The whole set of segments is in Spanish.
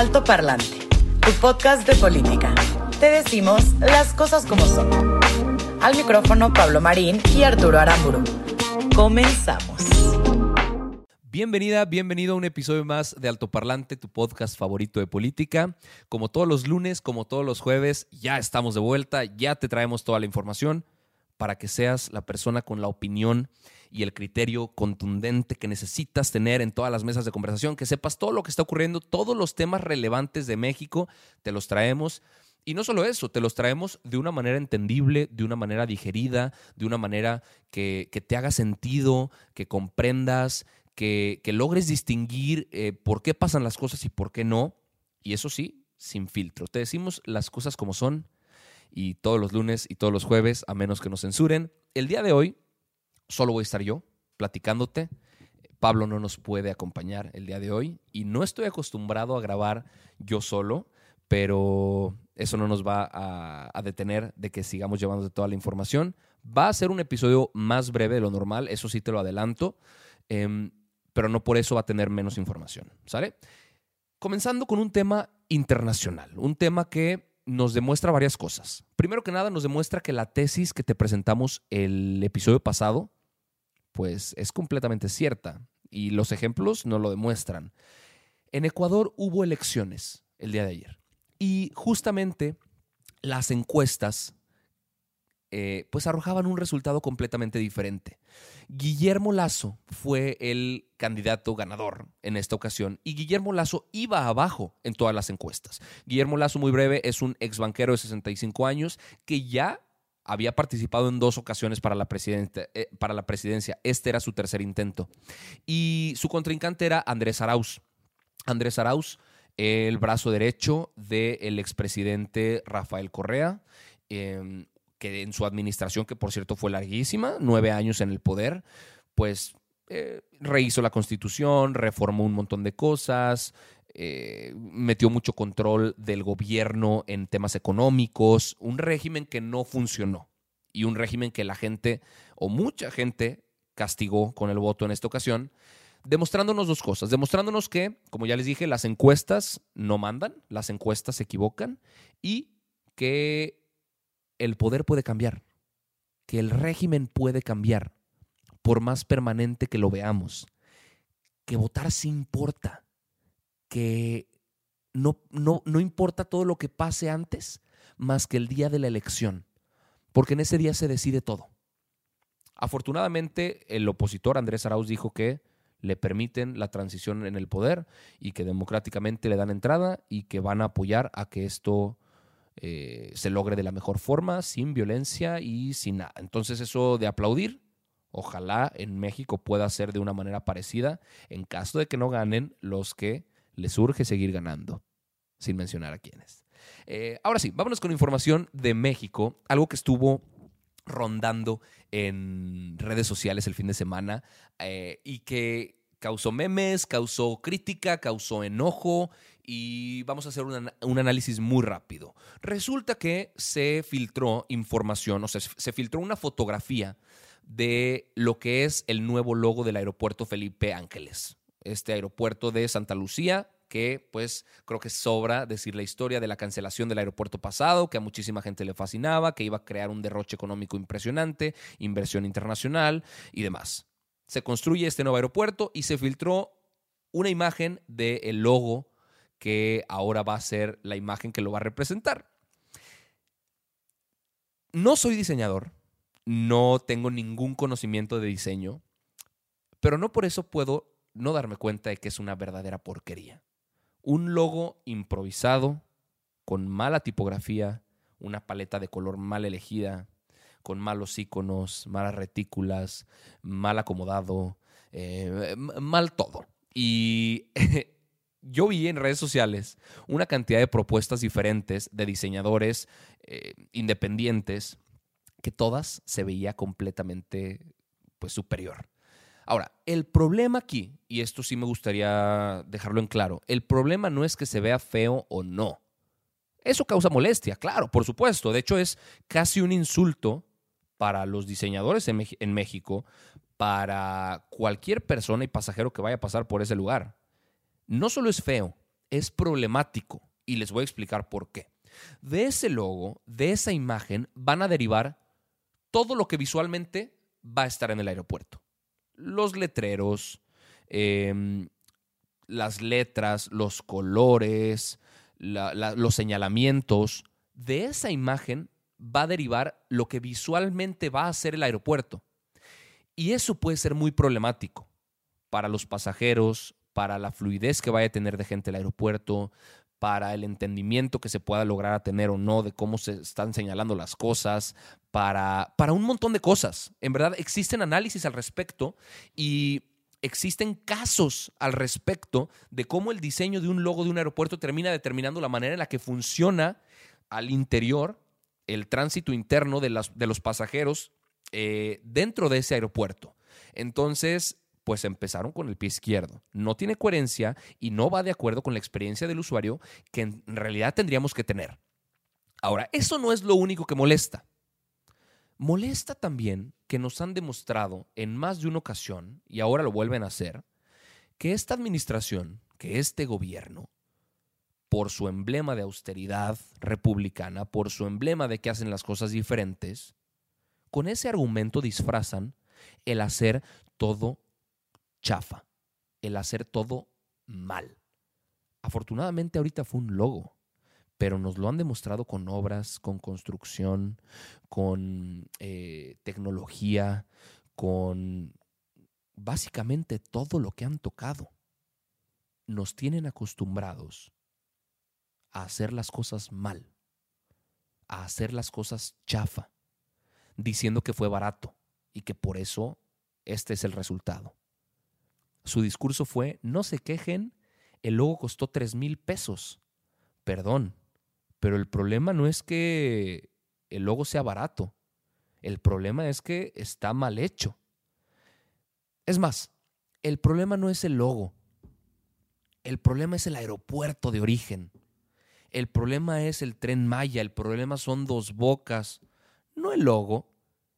Alto Parlante, tu podcast de política. Te decimos las cosas como son. Al micrófono Pablo Marín y Arturo Aramburu. Comenzamos. Bienvenida, bienvenido a un episodio más de Alto Parlante, tu podcast favorito de política. Como todos los lunes, como todos los jueves, ya estamos de vuelta, ya te traemos toda la información para que seas la persona con la opinión y el criterio contundente que necesitas tener en todas las mesas de conversación, que sepas todo lo que está ocurriendo, todos los temas relevantes de México, te los traemos. Y no solo eso, te los traemos de una manera entendible, de una manera digerida, de una manera que, te haga sentido, que comprendas, que, logres distinguir eh, por qué pasan las cosas y por qué no. Y eso sí, sin filtro. Te decimos las cosas como son y todos los lunes y todos los jueves, a menos que nos censuren. El día de hoy solo voy a estar yo platicándote. Pablo no nos puede acompañar el día de hoy y no estoy acostumbrado a grabar yo solo, pero eso no nos va a, detener de que sigamos llevando toda la información. Va a ser un episodio más breve de lo normal, eso sí te lo adelanto, em, pero no por eso va a tener menos información, ¿sale? Comenzando con un tema internacional, un tema que nos demuestra varias cosas. Primero que nada, nos demuestra que la tesis que te presentamos el episodio pasado, pues es completamente cierta y los ejemplos no lo demuestran. En Ecuador hubo elecciones el día de ayer y justamente las encuestas eh, pues arrojaban un resultado completamente diferente. Guillermo Lazo fue el candidato ganador en esta ocasión y Guillermo Lazo iba abajo en todas las encuestas. Guillermo Lazo, muy breve, es un ex banquero de 65 años que ya había participado en dos ocasiones para la, eh, para la presidencia. Este era su tercer intento. Y su contrincante era Andrés Arauz. Andrés Arauz, el brazo derecho del expresidente Rafael Correa, em, que en su administración, que por cierto fue larguísima, nueve años en el poder, pues eh, rehizo la constitución, reformó un montón de cosas, eh, metió mucho control del gobierno en temas económicos, un régimen que no funcionó y un régimen que la gente o mucha gente castigó con el voto en esta ocasión, demostrándonos dos cosas, demostrándonos que, como ya les dije, las encuestas no mandan, las encuestas se equivocan y que el poder puede cambiar, que el régimen puede cambiar, por más permanente que lo veamos, que votar sí importa que no, no, no importa todo lo que pase antes más que el día de la elección, porque en ese día se decide todo. Afortunadamente, el opositor Andrés Arauz dijo que le permiten la transición en el poder y que democráticamente le dan entrada y que van a apoyar a que esto eh, se logre de la mejor forma, sin violencia y sin nada. Entonces eso de aplaudir, ojalá en México pueda ser de una manera parecida en caso de que no ganen los que les urge seguir ganando, sin mencionar a quiénes. Eh, ahora sí, vámonos con información de México, algo que estuvo rondando en redes sociales el fin de semana eh, y que causó memes, causó crítica, causó enojo y vamos a hacer un análisis muy rápido. Resulta que se filtró información, o sea, se filtró una fotografía de lo que es el nuevo logo del aeropuerto Felipe Ángeles este aeropuerto de Santa Lucía, que pues creo que sobra decir la historia de la cancelación del aeropuerto pasado, que a muchísima gente le fascinaba, que iba a crear un derroche económico impresionante, inversión internacional y demás. Se construye este nuevo aeropuerto y se filtró una imagen del logo que ahora va a ser la imagen que lo va a representar. No soy diseñador, no tengo ningún conocimiento de diseño, pero no por eso puedo no darme cuenta de que es una verdadera porquería. Un logo improvisado, con mala tipografía, una paleta de color mal elegida, con malos iconos, malas retículas, mal acomodado, eh, mal todo. Y yo vi en redes sociales una cantidad de propuestas diferentes de diseñadores eh, independientes que todas se veía completamente pues, superior. Ahora, el problema aquí, y esto sí me gustaría dejarlo en claro, el problema no es que se vea feo o no. Eso causa molestia, claro, por supuesto. De hecho, es casi un insulto para los diseñadores en, México, para cualquier persona y pasajero que vaya a pasar por ese lugar. No solo es feo, es problemático. Y les voy a explicar por qué. De ese logo, de esa imagen, van a derivar todo lo que visualmente va a estar en el aeropuerto. Los letreros, em, las letras, los colores, los señalamientos. De esa imagen va a derivar lo que visualmente va a ser el aeropuerto. Y eso puede ser muy problemático para los pasajeros, para la fluidez que vaya a tener de gente el aeropuerto, para el entendimiento que se pueda lograr a tener o no de cómo se están señalando las cosas, para, para un montón de cosas. En verdad, existen análisis al respecto y existen casos al respecto de cómo el diseño de un logo de un aeropuerto termina determinando la manera en la que funciona al interior el tránsito interno de, las, de los pasajeros eh, dentro de ese aeropuerto. Entonces, pues empezaron con el pie izquierdo. No tiene coherencia y no va de acuerdo con la experiencia del usuario que en realidad tendríamos que tener. Ahora, eso no es lo único que molesta. Molesta también que nos han demostrado en más de una ocasión, y ahora lo vuelven a hacer, que esta administración, que este gobierno, por su emblema de austeridad republicana, por su emblema de que hacen las cosas diferentes, con ese argumento disfrazan el hacer todo chafa, el hacer todo mal. Afortunadamente ahorita fue un logo, pero nos lo han demostrado con obras, con construcción, con eh, tecnología, con básicamente todo lo que han tocado. Nos tienen acostumbrados a hacer las cosas mal, a hacer las cosas chafa, diciendo que fue barato y que por eso este es el resultado. Su discurso fue, no se quejen, el logo costó tres mil pesos. Perdón, pero el problema no es que el logo sea barato, el problema es que está mal hecho. Es más, el problema no es el logo, el problema es el aeropuerto de origen. El problema es el tren Maya, el problema son dos bocas, no el logo.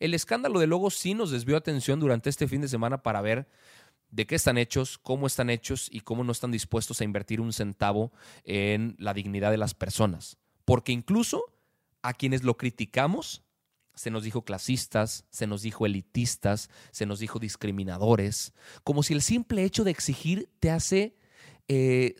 El escándalo del logo sí nos desvió atención durante este fin de semana para ver de qué están hechos, cómo están hechos y cómo no están dispuestos a invertir un centavo en la dignidad de las personas. Porque incluso a quienes lo criticamos, se nos dijo clasistas, se nos dijo elitistas, se nos dijo discriminadores, como si el simple hecho de exigir te hace eh,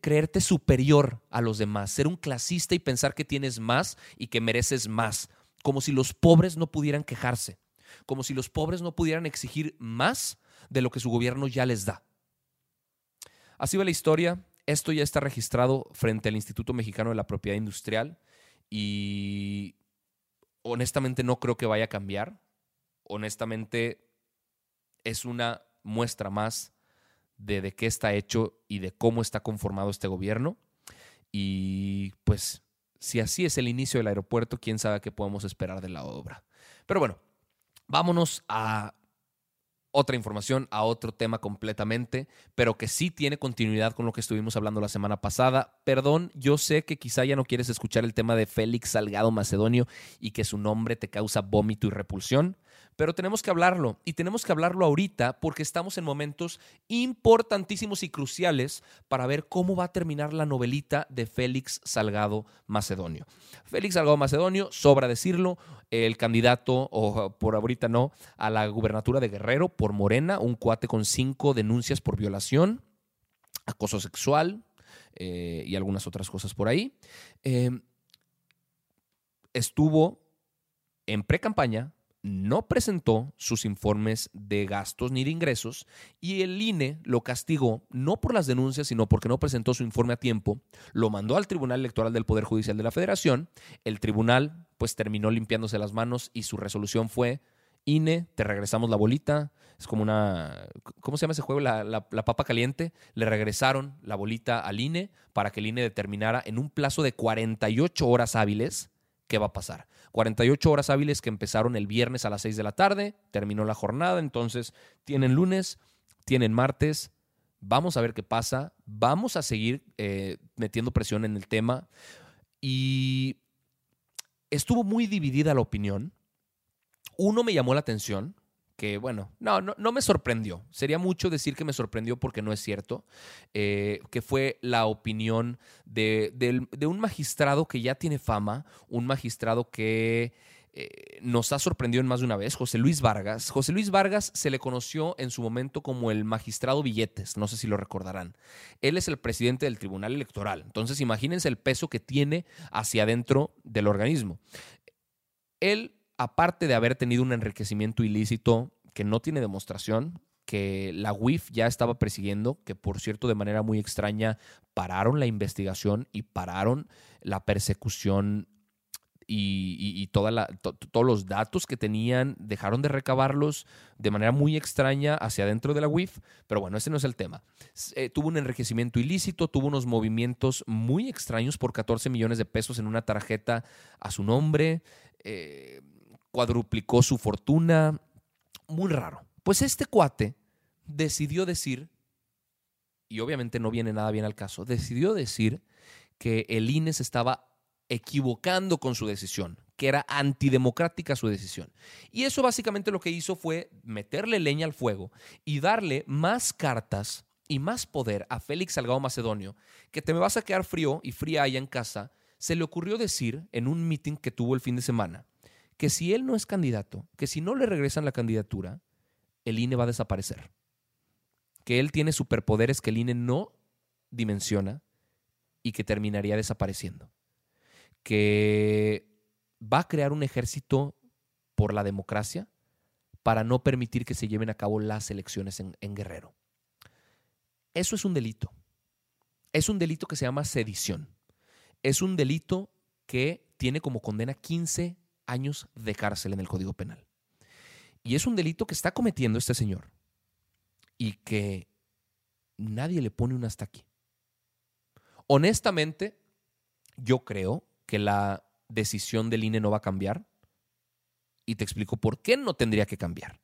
creerte superior a los demás, ser un clasista y pensar que tienes más y que mereces más, como si los pobres no pudieran quejarse, como si los pobres no pudieran exigir más de lo que su gobierno ya les da. Así va la historia, esto ya está registrado frente al Instituto Mexicano de la Propiedad Industrial y honestamente no creo que vaya a cambiar. Honestamente es una muestra más de de qué está hecho y de cómo está conformado este gobierno. Y pues si así es el inicio del aeropuerto, quién sabe qué podemos esperar de la obra. Pero bueno, vámonos a otra información, a otro tema completamente, pero que sí tiene continuidad con lo que estuvimos hablando la semana pasada. Perdón, yo sé que quizá ya no quieres escuchar el tema de Félix Salgado Macedonio y que su nombre te causa vómito y repulsión, pero tenemos que hablarlo y tenemos que hablarlo ahorita porque estamos en momentos importantísimos y cruciales para ver cómo va a terminar la novelita de Félix Salgado Macedonio. Félix Salgado Macedonio, sobra decirlo, el candidato, o por ahorita no, a la gubernatura de Guerrero por Morena, un cuate con cinco denuncias por violación, acoso sexual eh, y algunas otras cosas por ahí. Eh, estuvo en pre-campaña no presentó sus informes de gastos ni de ingresos y el INE lo castigó no por las denuncias, sino porque no presentó su informe a tiempo, lo mandó al Tribunal Electoral del Poder Judicial de la Federación, el tribunal pues terminó limpiándose las manos y su resolución fue, INE, te regresamos la bolita, es como una, ¿cómo se llama ese juego? La, la, papa caliente, le regresaron la bolita al INE para que el INE determinara en un plazo de 48 horas hábiles qué va a pasar. 48 horas hábiles que empezaron el viernes a las 6 de la tarde, terminó la jornada, entonces tienen lunes, tienen martes, vamos a ver qué pasa, vamos a seguir eh, metiendo presión en el tema y estuvo muy dividida la opinión. Uno me llamó la atención, que bueno, no, no, me sorprendió. Sería mucho decir que me sorprendió porque no es cierto, eh, que fue la opinión de, un magistrado que ya tiene fama, un magistrado que eh, nos ha sorprendido en más de una vez, José Luis Vargas. José Luis Vargas se le conoció en su momento como el magistrado Billetes, no sé si lo recordarán. Él es el presidente del Tribunal Electoral, entonces imagínense el peso que tiene hacia adentro del organismo. Él aparte de haber tenido un enriquecimiento ilícito que no tiene demostración, que la UIF ya estaba persiguiendo, que por cierto de manera muy extraña pararon la investigación y pararon la persecución y, todos los datos que tenían, dejaron de recabarlos de manera muy extraña hacia adentro de la UIF, pero bueno, ese no es el tema. Eh, tuvo un enriquecimiento ilícito, tuvo unos movimientos muy extraños por 14 millones de pesos en una tarjeta a su nombre. Eh, cuadruplicó su fortuna. Muy raro. Pues este cuate decidió decir, y obviamente no viene nada bien al caso, decidió decir que el INE se estaba equivocando con su decisión, que era antidemocrática su decisión. Y eso básicamente lo que hizo fue meterle leña al fuego y darle más cartas y más poder a Félix Salgado Macedonio, que te me vas a quedar frío y fría allá en casa, se le ocurrió decir en un meeting que tuvo el fin de semana que si él no es candidato, que si no le regresan la candidatura, el INE va a desaparecer. Que él tiene superpoderes que el INE no dimensiona y que terminaría desapareciendo. Que va a crear un ejército por la democracia para no permitir que se lleven a cabo las elecciones en, en Guerrero. Eso es un delito. Es un delito que se llama sedición. Es un delito que tiene como condena 15 años de cárcel en el Código Penal. Y es un delito que está cometiendo este señor y que nadie le pone un hasta aquí. Honestamente, yo creo que la decisión del INE no va a cambiar y te explico por qué no tendría que cambiar.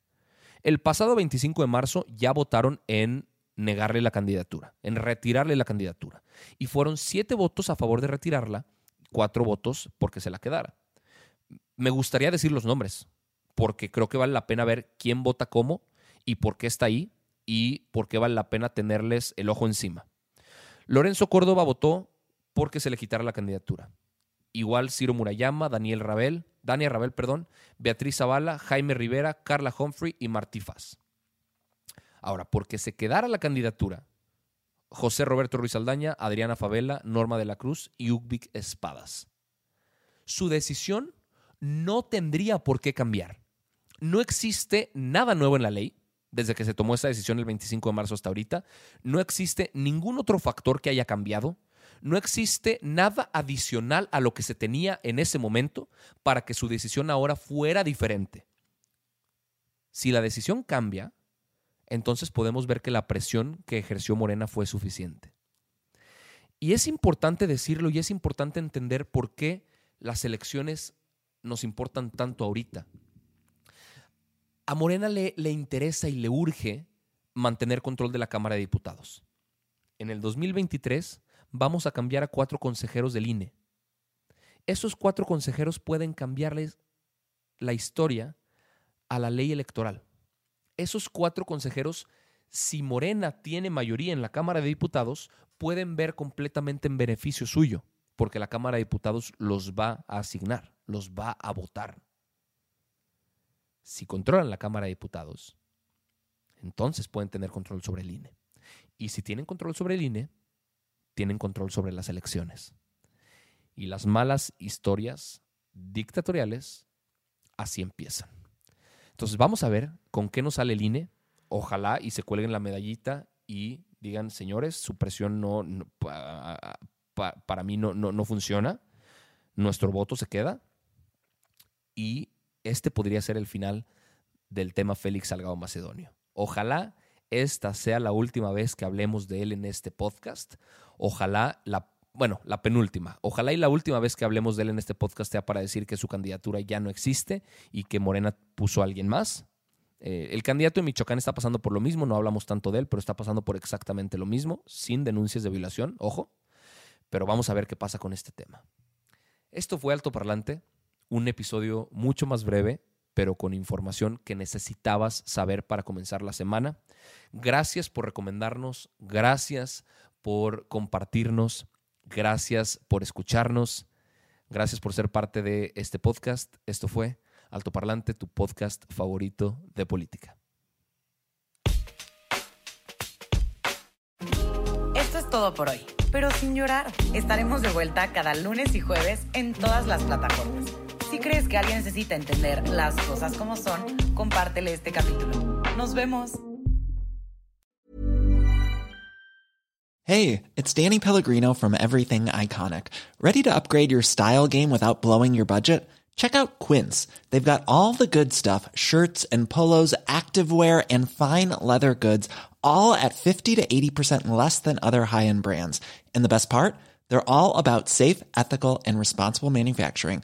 El pasado 25 de marzo ya votaron en negarle la candidatura, en retirarle la candidatura. Y fueron siete votos a favor de retirarla, cuatro votos porque se la quedara me gustaría decir los nombres, porque creo que vale la pena ver quién vota cómo y por qué está ahí y por qué vale la pena tenerles el ojo encima. Lorenzo Córdoba votó porque se le quitara la candidatura. Igual Ciro Murayama, Daniel Rabel, Daniel Rabel, perdón, Beatriz Zavala, Jaime Rivera, Carla Humphrey y Martí Faz. Ahora, porque se quedara la candidatura, José Roberto Ruiz Aldaña, Adriana Favela, Norma de la Cruz y Ugvic Espadas. Su decisión no tendría por qué cambiar. No existe nada nuevo en la ley desde que se tomó esta decisión el 25 de marzo hasta ahorita. No existe ningún otro factor que haya cambiado. No existe nada adicional a lo que se tenía en ese momento para que su decisión ahora fuera diferente. Si la decisión cambia, entonces podemos ver que la presión que ejerció Morena fue suficiente. Y es importante decirlo y es importante entender por qué las elecciones nos importan tanto ahorita. A Morena le, le interesa y le urge mantener control de la Cámara de Diputados. En el 2023 vamos a cambiar a cuatro consejeros del INE. Esos cuatro consejeros pueden cambiarles la historia a la ley electoral. Esos cuatro consejeros, si Morena tiene mayoría en la Cámara de Diputados, pueden ver completamente en beneficio suyo, porque la Cámara de Diputados los va a asignar los va a votar. Si controlan la Cámara de Diputados, entonces pueden tener control sobre el INE. Y si tienen control sobre el INE, tienen control sobre las elecciones. Y las malas historias dictatoriales así empiezan. Entonces vamos a ver con qué nos sale el INE. Ojalá y se cuelguen la medallita y digan, señores, su presión no, para mí no, no funciona. Nuestro voto se queda y este podría ser el final del tema Félix Salgado Macedonio. Ojalá esta sea la última vez que hablemos de él en este podcast. Ojalá la, bueno, la penúltima. Ojalá y la última vez que hablemos de él en este podcast sea para decir que su candidatura ya no existe y que Morena puso a alguien más. Eh, el candidato de Michoacán está pasando por lo mismo, no hablamos tanto de él, pero está pasando por exactamente lo mismo, sin denuncias de violación, ojo. Pero vamos a ver qué pasa con este tema. Esto fue Alto Parlante, un episodio mucho más breve, pero con información que necesitabas saber para comenzar la semana. Gracias por recomendarnos, gracias por compartirnos, gracias por escucharnos, gracias por ser parte de este podcast. Esto fue Alto Parlante, tu podcast favorito de política. Esto es todo por hoy, pero sin llorar. Estaremos de vuelta cada lunes y jueves en todas las plataformas si crees que alguien necesita entender las cosas como son, compártele este capítulo. Nos vemos. Hey, it's Danny Pellegrino from Everything Iconic. Ready to upgrade your style game without blowing your budget? Check out Quince. They've got all the good stuff shirts and polos, activewear, and fine leather goods, all at 50 to 80% less than other high end brands. And the best part? They're all about safe, ethical, and responsible manufacturing.